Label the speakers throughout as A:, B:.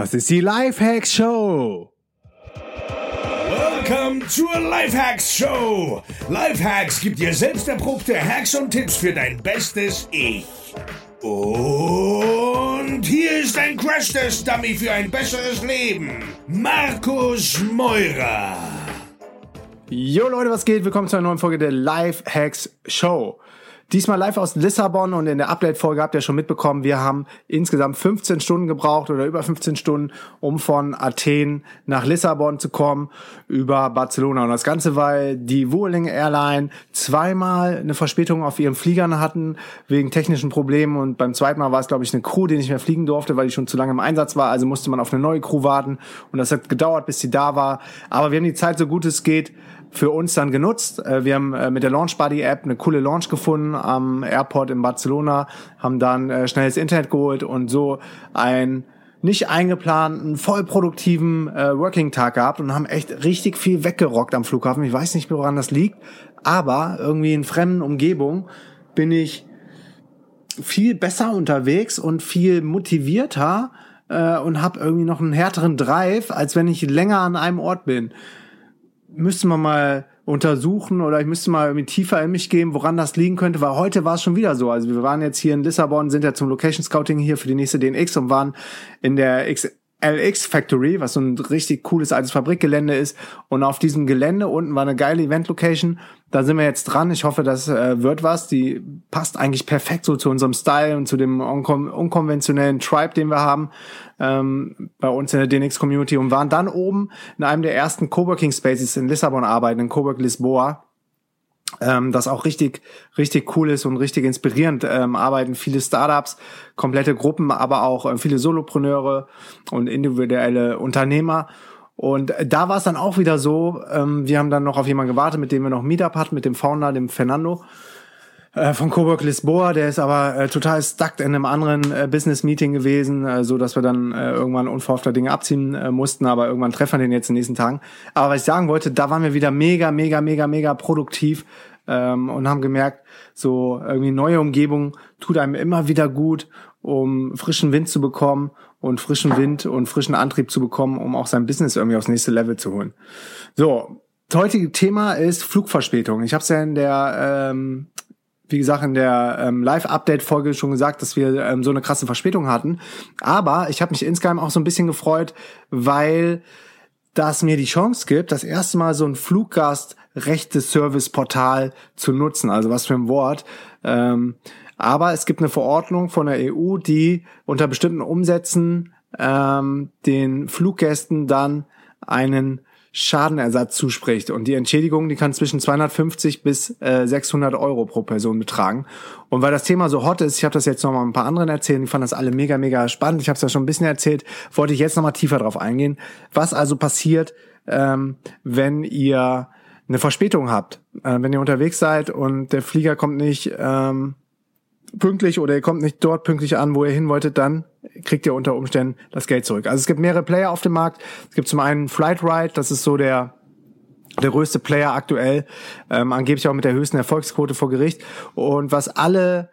A: Das ist die Lifehacks Show.
B: Welcome zur Lifehacks Show. Lifehacks gibt dir selbst erprobte Hacks und Tipps für dein bestes Ich. Und hier ist ein Crash-Test-Dummy für ein besseres Leben. Markus Meurer.
A: Jo Leute, was geht? Willkommen zu einer neuen Folge der Lifehacks Show. Diesmal live aus Lissabon und in der Update-Folge habt ihr schon mitbekommen, wir haben insgesamt 15 Stunden gebraucht oder über 15 Stunden, um von Athen nach Lissabon zu kommen über Barcelona. Und das Ganze, weil die Vueling Airline zweimal eine Verspätung auf ihren Fliegern hatten wegen technischen Problemen und beim zweiten Mal war es, glaube ich, eine Crew, die nicht mehr fliegen durfte, weil die schon zu lange im Einsatz war. Also musste man auf eine neue Crew warten und das hat gedauert, bis sie da war. Aber wir haben die Zeit so gut es geht für uns dann genutzt. Äh, wir haben äh, mit der Launch Buddy App eine coole Launch gefunden am Airport in Barcelona, haben dann äh, schnelles Internet geholt und so ein nicht eingeplanten, voll produktiven äh, Working-Tag gehabt und haben echt richtig viel weggerockt am Flughafen. Ich weiß nicht, woran das liegt, aber irgendwie in fremden Umgebungen bin ich viel besser unterwegs und viel motivierter äh, und habe irgendwie noch einen härteren Drive, als wenn ich länger an einem Ort bin müsste man mal untersuchen oder ich müsste mal irgendwie tiefer in mich gehen, woran das liegen könnte, weil heute war es schon wieder so. Also wir waren jetzt hier in Lissabon, sind ja zum Location Scouting hier für die nächste DNX und waren in der X LX Factory, was so ein richtig cooles altes Fabrikgelände ist. Und auf diesem Gelände unten war eine geile Event-Location. Da sind wir jetzt dran. Ich hoffe, das äh, wird was. Die passt eigentlich perfekt so zu unserem Style und zu dem unkon unkonventionellen Tribe, den wir haben ähm, bei uns in der DNX-Community. Und waren dann oben in einem der ersten Coworking Spaces in Lissabon arbeiten, in Cowork Lisboa ähm, das auch richtig, richtig cool ist und richtig inspirierend. Ähm, arbeiten viele Startups, komplette Gruppen, aber auch äh, viele Solopreneure und individuelle Unternehmer. Und da war es dann auch wieder so, ähm, wir haben dann noch auf jemanden gewartet, mit dem wir noch Meetup hatten, mit dem Founder, dem Fernando äh, von Coburg Lisboa, der ist aber äh, total stuck in einem anderen äh, Business Meeting gewesen, äh, so dass wir dann äh, irgendwann unverhoffter Dinge abziehen äh, mussten, aber irgendwann treffen wir den jetzt in den nächsten Tagen. Aber was ich sagen wollte, da waren wir wieder mega, mega, mega, mega produktiv ähm, und haben gemerkt, so irgendwie neue Umgebung tut einem immer wieder gut, um frischen Wind zu bekommen und frischen Wind und frischen Antrieb zu bekommen, um auch sein Business irgendwie aufs nächste Level zu holen. So, das heutige Thema ist Flugverspätung. Ich habe es ja in der ähm, wie gesagt, in der ähm, Live-Update-Folge schon gesagt, dass wir ähm, so eine krasse Verspätung hatten. Aber ich habe mich insgeheim auch so ein bisschen gefreut, weil das mir die Chance gibt, das erste Mal so ein Fluggast-Rechte-Service-Portal zu nutzen. Also was für ein Wort. Ähm, aber es gibt eine Verordnung von der EU, die unter bestimmten Umsätzen ähm, den Fluggästen dann einen Schadenersatz zuspricht. Und die Entschädigung, die kann zwischen 250 bis äh, 600 Euro pro Person betragen. Und weil das Thema so hot ist, ich habe das jetzt noch mal ein paar anderen erzählt, ich fand das alle mega, mega spannend. Ich habe es ja schon ein bisschen erzählt, wollte ich jetzt noch mal tiefer drauf eingehen. Was also passiert, ähm, wenn ihr eine Verspätung habt, äh, wenn ihr unterwegs seid und der Flieger kommt nicht ähm, pünktlich oder ihr kommt nicht dort pünktlich an, wo ihr hin wolltet, dann kriegt ihr unter Umständen das Geld zurück. Also es gibt mehrere Player auf dem Markt. Es gibt zum einen Flightride, das ist so der der größte Player aktuell, ähm, angeblich auch mit der höchsten Erfolgsquote vor Gericht. Und was alle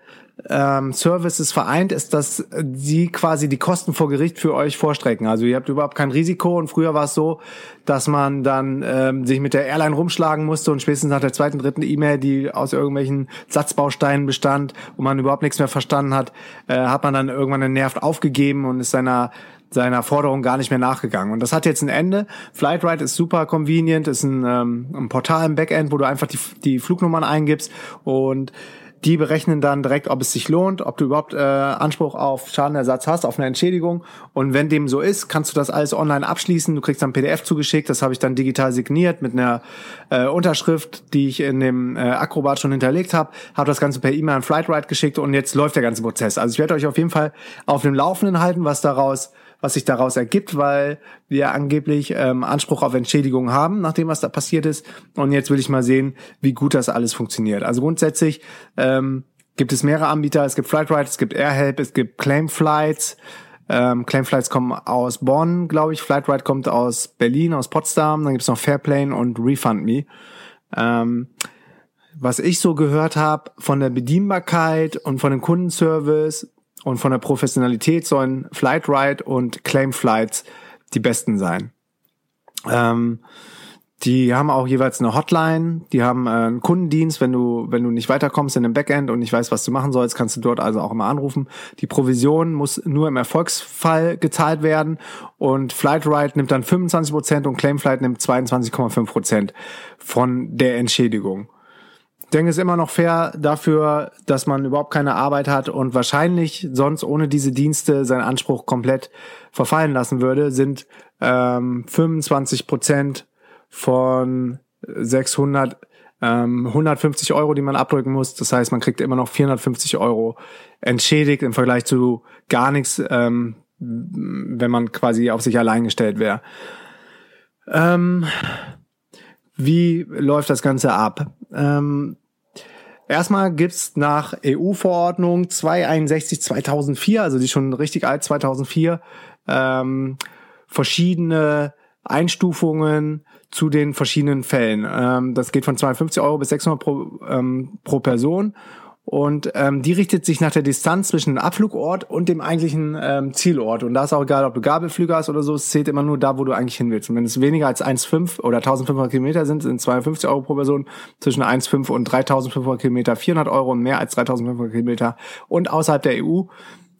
A: ähm, Services vereint, ist, dass sie quasi die Kosten vor Gericht für euch vorstrecken. Also ihr habt überhaupt kein Risiko und früher war es so, dass man dann ähm, sich mit der Airline rumschlagen musste und spätestens nach der zweiten, dritten E-Mail, die aus irgendwelchen Satzbausteinen bestand und man überhaupt nichts mehr verstanden hat, äh, hat man dann irgendwann den Nerv aufgegeben und ist seiner seiner Forderung gar nicht mehr nachgegangen. Und das hat jetzt ein Ende. Flightride ist super convenient, ist ein, ähm, ein Portal im Backend, wo du einfach die, die Flugnummern eingibst und die berechnen dann direkt, ob es sich lohnt, ob du überhaupt äh, Anspruch auf Schadenersatz hast, auf eine Entschädigung. Und wenn dem so ist, kannst du das alles online abschließen. Du kriegst dann PDF zugeschickt. Das habe ich dann digital signiert mit einer äh, Unterschrift, die ich in dem äh, Acrobat schon hinterlegt habe. Habe das Ganze per E-Mail an Flightride geschickt und jetzt läuft der ganze Prozess. Also ich werde euch auf jeden Fall auf dem Laufenden halten, was daraus was sich daraus ergibt, weil wir angeblich ähm, Anspruch auf Entschädigung haben, nachdem was da passiert ist. Und jetzt will ich mal sehen, wie gut das alles funktioniert. Also grundsätzlich ähm, gibt es mehrere Anbieter. Es gibt Flightride, es gibt Airhelp, es gibt Claim Flights. Ähm, Claim Flights kommen aus Bonn, glaube ich. Flightride kommt aus Berlin, aus Potsdam. Dann gibt es noch Fairplane und Refund Me. Ähm, was ich so gehört habe von der Bedienbarkeit und von dem Kundenservice und von der Professionalität sollen Flightride und Claim Flights die besten sein. Ähm, die haben auch jeweils eine Hotline, die haben äh, einen Kundendienst, wenn du, wenn du nicht weiterkommst in dem Backend und nicht weißt, was du machen sollst, kannst du dort also auch immer anrufen. Die Provision muss nur im Erfolgsfall gezahlt werden und Flightride nimmt dann 25 Prozent und Claimflight nimmt 22,5 Prozent von der Entschädigung. Denke, es ist immer noch fair dafür, dass man überhaupt keine Arbeit hat und wahrscheinlich sonst ohne diese Dienste seinen Anspruch komplett verfallen lassen würde, sind ähm, 25 Prozent von 600 ähm, 150 Euro, die man abdrücken muss. Das heißt, man kriegt immer noch 450 Euro entschädigt im Vergleich zu gar nichts, ähm, wenn man quasi auf sich allein gestellt wäre. Ähm, wie läuft das Ganze ab? Ähm, erstmal gibt's nach EU-Verordnung 261-2004, also die schon richtig alt, 2004, ähm, verschiedene Einstufungen zu den verschiedenen Fällen. Ähm, das geht von 250 Euro bis 600 pro, ähm, pro Person. Und ähm, die richtet sich nach der Distanz zwischen dem Abflugort und dem eigentlichen ähm, Zielort. Und da ist auch egal, ob du Gabelflüge hast oder so, es zählt immer nur da, wo du eigentlich hin willst. Und wenn es weniger als 1,5 oder 1500 Kilometer sind, sind 250 Euro pro Person. Zwischen 1,5 und 3500 Kilometer 400 Euro und mehr als 3500 Kilometer. Und außerhalb der EU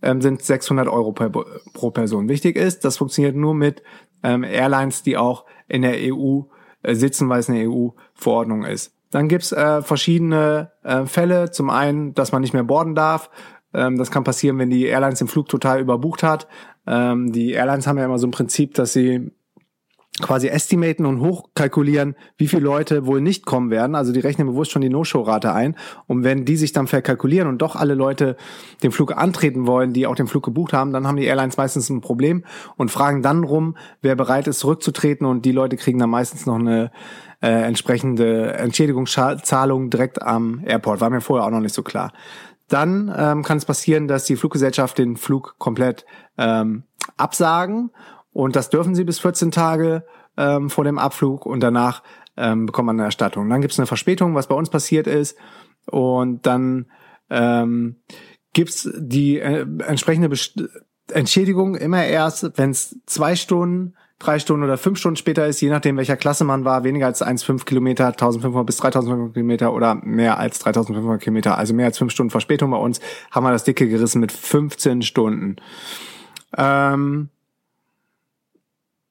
A: ähm, sind 600 Euro per, pro Person. Wichtig ist, das funktioniert nur mit ähm, Airlines, die auch in der EU äh, sitzen, weil es eine EU-Verordnung ist. Dann gibt's äh, verschiedene äh, Fälle. Zum einen, dass man nicht mehr boarden darf. Ähm, das kann passieren, wenn die Airlines den Flug total überbucht hat. Ähm, die Airlines haben ja immer so ein Prinzip, dass sie quasi estimaten und hochkalkulieren, wie viele Leute wohl nicht kommen werden. Also die rechnen bewusst schon die No-Show-Rate ein. Und wenn die sich dann verkalkulieren und doch alle Leute den Flug antreten wollen, die auch den Flug gebucht haben, dann haben die Airlines meistens ein Problem und fragen dann rum, wer bereit ist, zurückzutreten. Und die Leute kriegen dann meistens noch eine äh, entsprechende Entschädigungszahlung direkt am Airport. War mir vorher auch noch nicht so klar. Dann ähm, kann es passieren, dass die Fluggesellschaft den Flug komplett ähm, absagen und das dürfen sie bis 14 Tage ähm, vor dem Abflug und danach ähm, bekommt man eine Erstattung. Dann gibt es eine Verspätung, was bei uns passiert ist. Und dann ähm, gibt die äh, entsprechende Best Entschädigung immer erst, wenn es zwei Stunden, drei Stunden oder fünf Stunden später ist, je nachdem welcher Klasse man war, weniger als 1,5 Kilometer, 1500 bis 3500 Kilometer oder mehr als 3500 Kilometer, also mehr als fünf Stunden Verspätung bei uns, haben wir das dicke gerissen mit 15 Stunden. Ähm,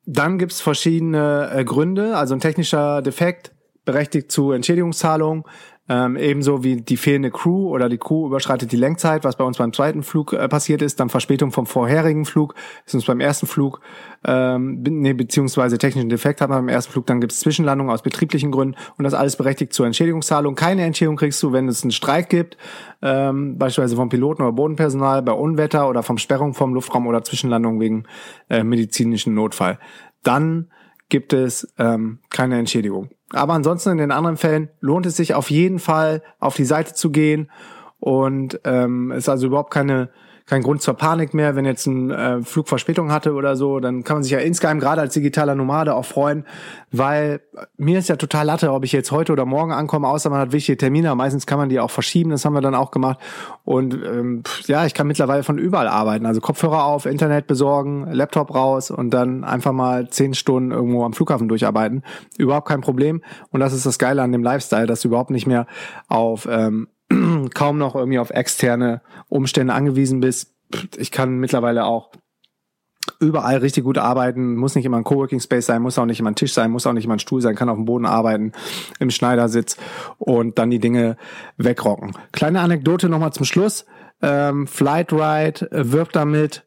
A: dann gibt's verschiedene äh, Gründe, also ein technischer Defekt berechtigt zu Entschädigungszahlung, ähm, ebenso wie die fehlende Crew oder die Crew überschreitet die Lenkzeit, was bei uns beim zweiten Flug äh, passiert ist, dann Verspätung vom vorherigen Flug, ist uns beim ersten Flug, ähm, nee, beziehungsweise technischen Defekt haben wir beim ersten Flug, dann gibt es Zwischenlandungen aus betrieblichen Gründen und das alles berechtigt zur Entschädigungszahlung. Keine Entschädigung kriegst du, wenn es einen Streik gibt, ähm, beispielsweise vom Piloten oder Bodenpersonal, bei Unwetter oder vom Sperrung vom Luftraum oder Zwischenlandung wegen äh, medizinischen Notfall. Dann gibt es ähm, keine Entschädigung. Aber ansonsten in den anderen Fällen lohnt es sich auf jeden Fall auf die Seite zu gehen. Und ähm, ist also überhaupt keine kein Grund zur Panik mehr, wenn jetzt ein äh, Flug Verspätung hatte oder so, dann kann man sich ja insgeheim gerade als digitaler Nomade auch freuen, weil mir ist ja total Latte, ob ich jetzt heute oder morgen ankomme, außer man hat wichtige Termine. Meistens kann man die auch verschieben, das haben wir dann auch gemacht. Und ähm, ja, ich kann mittlerweile von überall arbeiten. Also Kopfhörer auf, Internet besorgen, Laptop raus und dann einfach mal zehn Stunden irgendwo am Flughafen durcharbeiten. Überhaupt kein Problem. Und das ist das Geile an dem Lifestyle, dass du überhaupt nicht mehr auf ähm, kaum noch irgendwie auf externe Umstände angewiesen bist. Ich kann mittlerweile auch überall richtig gut arbeiten, muss nicht immer ein Coworking Space sein, muss auch nicht immer ein Tisch sein, muss auch nicht immer ein Stuhl sein, kann auf dem Boden arbeiten, im Schneidersitz und dann die Dinge wegrocken. Kleine Anekdote nochmal zum Schluss. Ähm, Flightride wirbt damit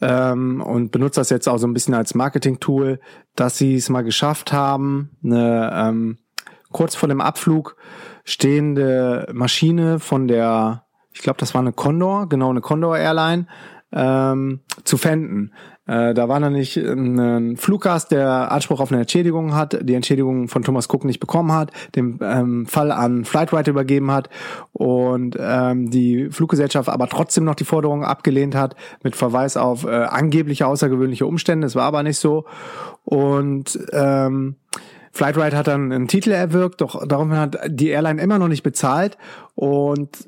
A: ähm, und benutzt das jetzt auch so ein bisschen als Marketing-Tool, dass sie es mal geschafft haben, eine, ähm, kurz vor dem Abflug stehende Maschine von der, ich glaube, das war eine Condor, genau eine Condor Airline, ähm, zu fänden. Äh, da war nämlich ein Fluggast, der Anspruch auf eine Entschädigung hat, die Entschädigung von Thomas Cook nicht bekommen hat, den ähm, Fall an Flightwriter übergeben hat und ähm, die Fluggesellschaft aber trotzdem noch die Forderung abgelehnt hat mit Verweis auf äh, angebliche außergewöhnliche Umstände. Es war aber nicht so. Und ähm, Flightride hat dann einen Titel erwirkt, doch darum hat die Airline immer noch nicht bezahlt. Und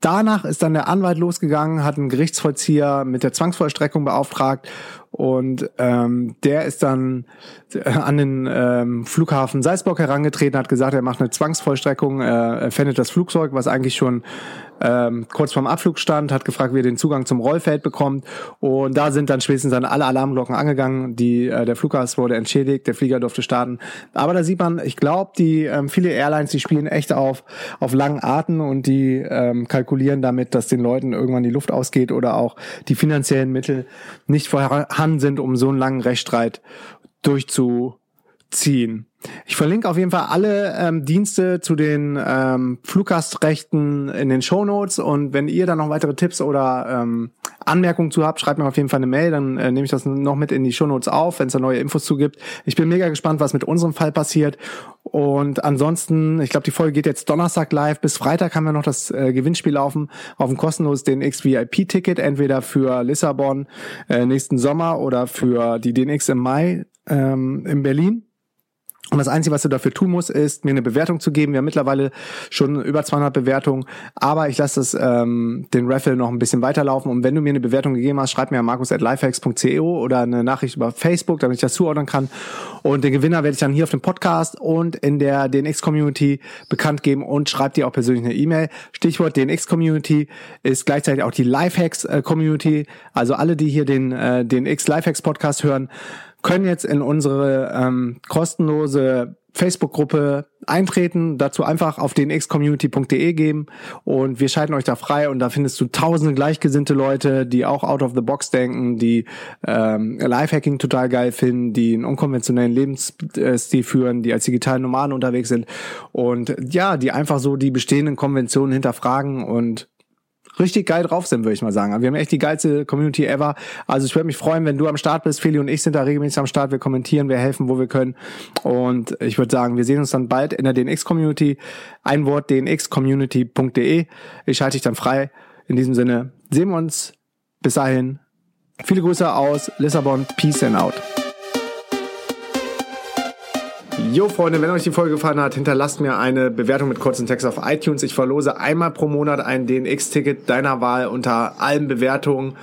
A: Danach ist dann der Anwalt losgegangen, hat einen Gerichtsvollzieher mit der Zwangsvollstreckung beauftragt und ähm, der ist dann äh, an den ähm, Flughafen Salzburg herangetreten, hat gesagt, er macht eine Zwangsvollstreckung, äh, er fändet das Flugzeug, was eigentlich schon ähm, kurz vorm Abflug stand, hat gefragt, wie er den Zugang zum Rollfeld bekommt. Und da sind dann spätestens dann alle Alarmglocken angegangen. Die, äh, der Flughafen wurde entschädigt, der Flieger durfte starten. Aber da sieht man, ich glaube, die ähm, viele Airlines, die spielen echt auf, auf langen Arten und die ähm, kalkulieren damit, dass den Leuten irgendwann die Luft ausgeht oder auch die finanziellen Mittel nicht vorhanden sind, um so einen langen Rechtsstreit durchzuziehen. Ich verlinke auf jeden Fall alle ähm, Dienste zu den ähm, Fluggastrechten in den Show Notes und wenn ihr da noch weitere Tipps oder ähm, Anmerkungen zu habt, schreibt mir auf jeden Fall eine Mail, dann äh, nehme ich das noch mit in die Show Notes auf, wenn es da neue Infos zu gibt. Ich bin mega gespannt, was mit unserem Fall passiert und ansonsten, ich glaube, die Folge geht jetzt Donnerstag live. Bis Freitag haben wir noch das äh, Gewinnspiel laufen auf dem kostenlos DNX VIP Ticket, entweder für Lissabon äh, nächsten Sommer oder für die DNX im Mai ähm, in Berlin. Und das Einzige, was du dafür tun musst, ist, mir eine Bewertung zu geben. Wir haben mittlerweile schon über 200 Bewertungen, aber ich lasse das, ähm, den Raffle noch ein bisschen weiterlaufen. Und wenn du mir eine Bewertung gegeben hast, schreib mir an markus.lifehacks.co oder eine Nachricht über Facebook, damit ich das zuordnen kann. Und den Gewinner werde ich dann hier auf dem Podcast und in der DNX-Community bekannt geben und schreib dir auch persönlich eine E-Mail. Stichwort DNX-Community ist gleichzeitig auch die Lifehacks-Community. Also alle, die hier den äh, DNX Lifehacks-Podcast hören, können jetzt in unsere ähm, kostenlose Facebook-Gruppe eintreten, dazu einfach auf den xcommunity.de geben und wir schalten euch da frei und da findest du tausende gleichgesinnte Leute, die auch out of the box denken, die ähm, Lifehacking total geil finden, die einen unkonventionellen Lebensstil führen, die als digitalen Nomaden unterwegs sind und ja, die einfach so die bestehenden Konventionen hinterfragen und richtig geil drauf sind, würde ich mal sagen. Wir haben echt die geilste Community ever. Also ich würde mich freuen, wenn du am Start bist. Feli und ich sind da regelmäßig am Start. Wir kommentieren, wir helfen, wo wir können. Und ich würde sagen, wir sehen uns dann bald in der DNX-Community. Ein Wort, dnxcommunity.de. Ich schalte dich dann frei. In diesem Sinne sehen wir uns. Bis dahin. Viele Grüße aus Lissabon. Peace and out. Jo Freunde, wenn euch die Folge gefallen hat, hinterlasst mir eine Bewertung mit kurzen Text auf iTunes. Ich verlose einmal pro Monat ein DNX-Ticket deiner Wahl unter allen Bewertungen.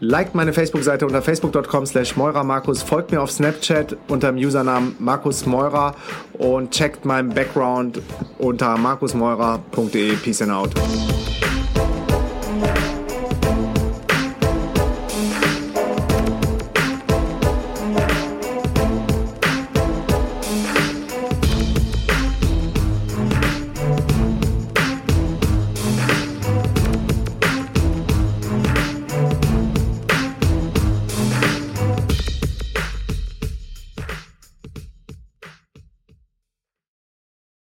A: Liked meine Facebook-Seite unter facebook.com slash Markus, folgt mir auf Snapchat unter dem Usernamen Markus Meurer und checkt meinen Background unter markusmeurer.de. Peace and out.